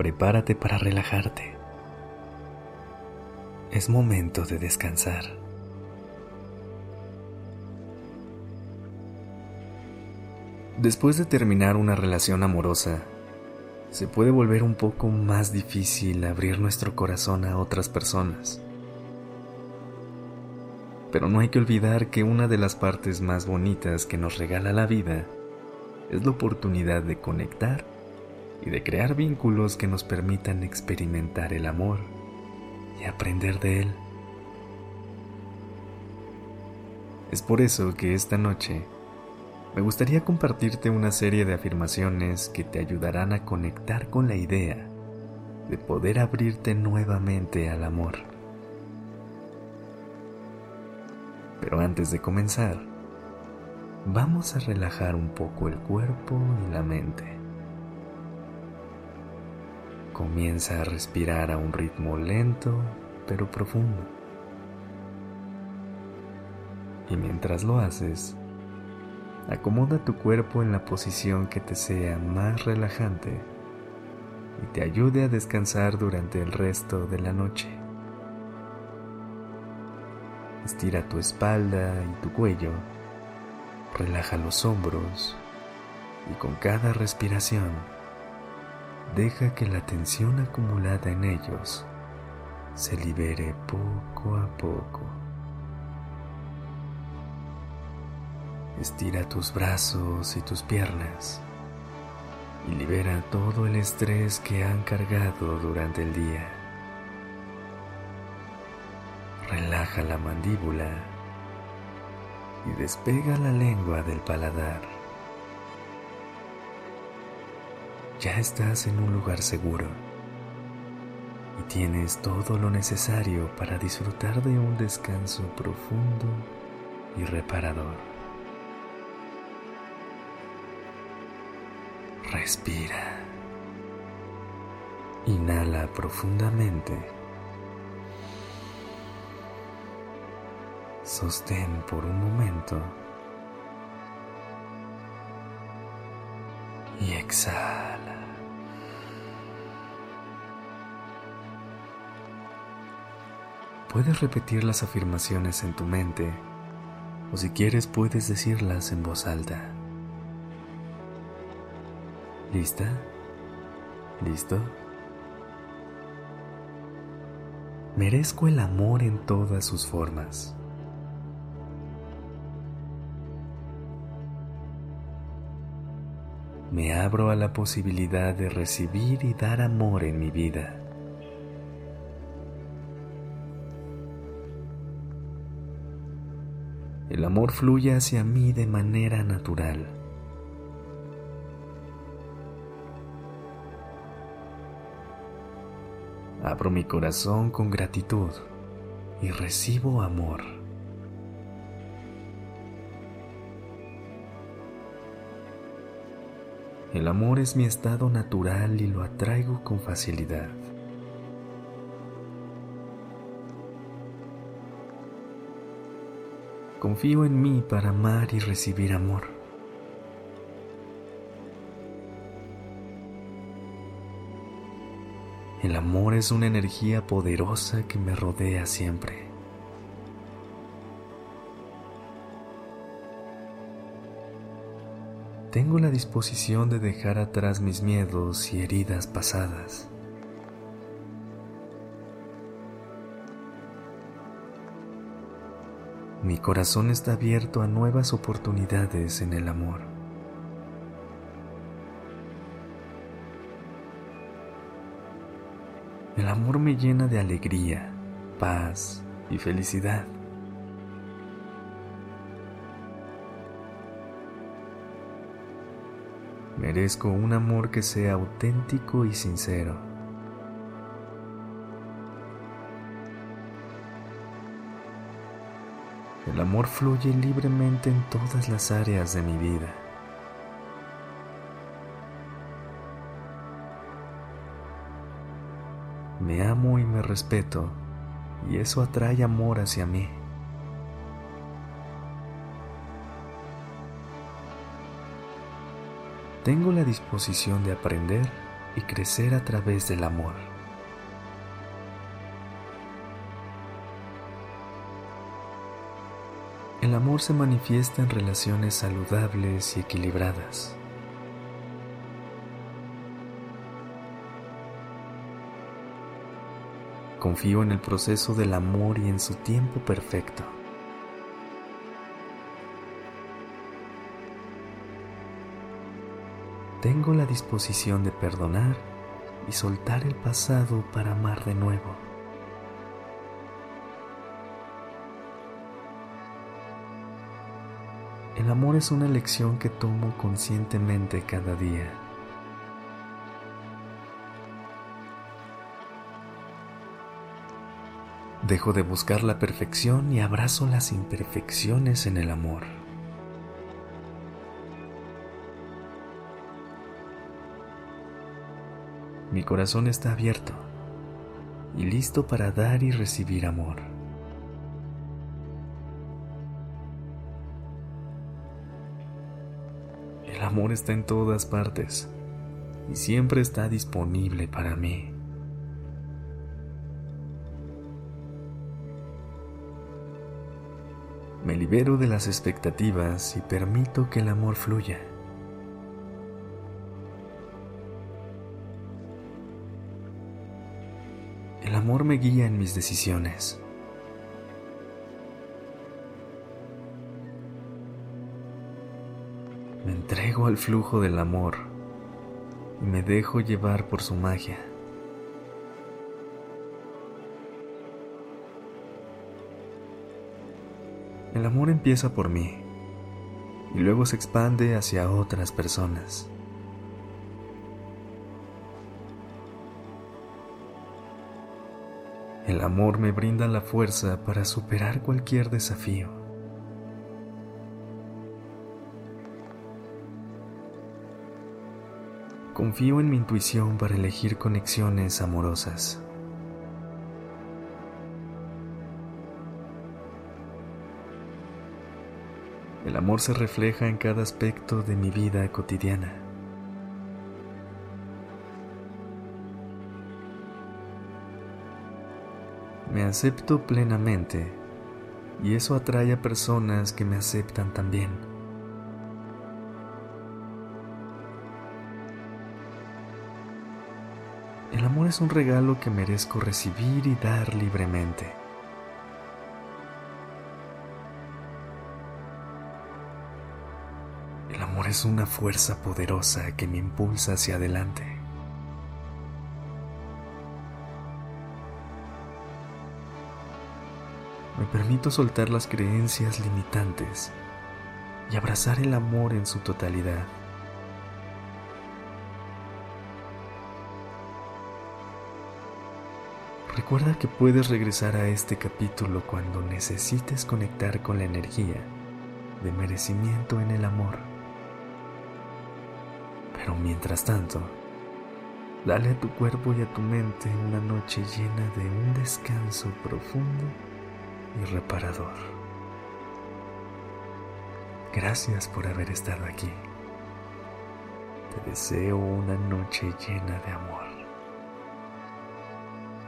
Prepárate para relajarte. Es momento de descansar. Después de terminar una relación amorosa, se puede volver un poco más difícil abrir nuestro corazón a otras personas. Pero no hay que olvidar que una de las partes más bonitas que nos regala la vida es la oportunidad de conectar y de crear vínculos que nos permitan experimentar el amor y aprender de él. Es por eso que esta noche me gustaría compartirte una serie de afirmaciones que te ayudarán a conectar con la idea de poder abrirte nuevamente al amor. Pero antes de comenzar, vamos a relajar un poco el cuerpo y la mente. Comienza a respirar a un ritmo lento pero profundo. Y mientras lo haces, Acomoda tu cuerpo en la posición que te sea más relajante y te ayude a descansar durante el resto de la noche. Estira tu espalda y tu cuello, relaja los hombros y con cada respiración deja que la tensión acumulada en ellos se libere poco a poco. Estira tus brazos y tus piernas y libera todo el estrés que han cargado durante el día. Relaja la mandíbula y despega la lengua del paladar. Ya estás en un lugar seguro y tienes todo lo necesario para disfrutar de un descanso profundo y reparador. Respira. Inhala profundamente. Sostén por un momento. Y exhala. Puedes repetir las afirmaciones en tu mente o si quieres puedes decirlas en voz alta. ¿Lista? ¿Listo? Merezco el amor en todas sus formas. Me abro a la posibilidad de recibir y dar amor en mi vida. El amor fluye hacia mí de manera natural. Abro mi corazón con gratitud y recibo amor. El amor es mi estado natural y lo atraigo con facilidad. Confío en mí para amar y recibir amor. El amor es una energía poderosa que me rodea siempre. Tengo la disposición de dejar atrás mis miedos y heridas pasadas. Mi corazón está abierto a nuevas oportunidades en el amor. El amor me llena de alegría, paz y felicidad. Merezco un amor que sea auténtico y sincero. El amor fluye libremente en todas las áreas de mi vida. Me amo y me respeto y eso atrae amor hacia mí. Tengo la disposición de aprender y crecer a través del amor. El amor se manifiesta en relaciones saludables y equilibradas. Confío en el proceso del amor y en su tiempo perfecto. Tengo la disposición de perdonar y soltar el pasado para amar de nuevo. El amor es una elección que tomo conscientemente cada día. Dejo de buscar la perfección y abrazo las imperfecciones en el amor. Mi corazón está abierto y listo para dar y recibir amor. El amor está en todas partes y siempre está disponible para mí. Me libero de las expectativas y permito que el amor fluya. El amor me guía en mis decisiones. Entrego al flujo del amor y me dejo llevar por su magia. El amor empieza por mí y luego se expande hacia otras personas. El amor me brinda la fuerza para superar cualquier desafío. Confío en mi intuición para elegir conexiones amorosas. El amor se refleja en cada aspecto de mi vida cotidiana. Me acepto plenamente y eso atrae a personas que me aceptan también. El amor es un regalo que merezco recibir y dar libremente. El amor es una fuerza poderosa que me impulsa hacia adelante. Me permito soltar las creencias limitantes y abrazar el amor en su totalidad. Recuerda que puedes regresar a este capítulo cuando necesites conectar con la energía de merecimiento en el amor. Pero mientras tanto, dale a tu cuerpo y a tu mente una noche llena de un descanso profundo y reparador. Gracias por haber estado aquí. Te deseo una noche llena de amor.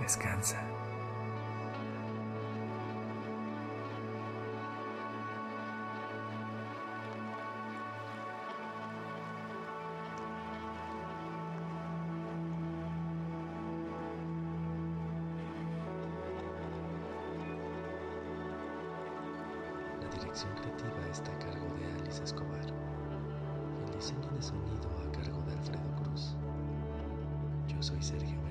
Descansa. La dirección creativa está a cargo de Alice Escobar el diseño de sonido a cargo de Alfredo Cruz. Yo soy Sergio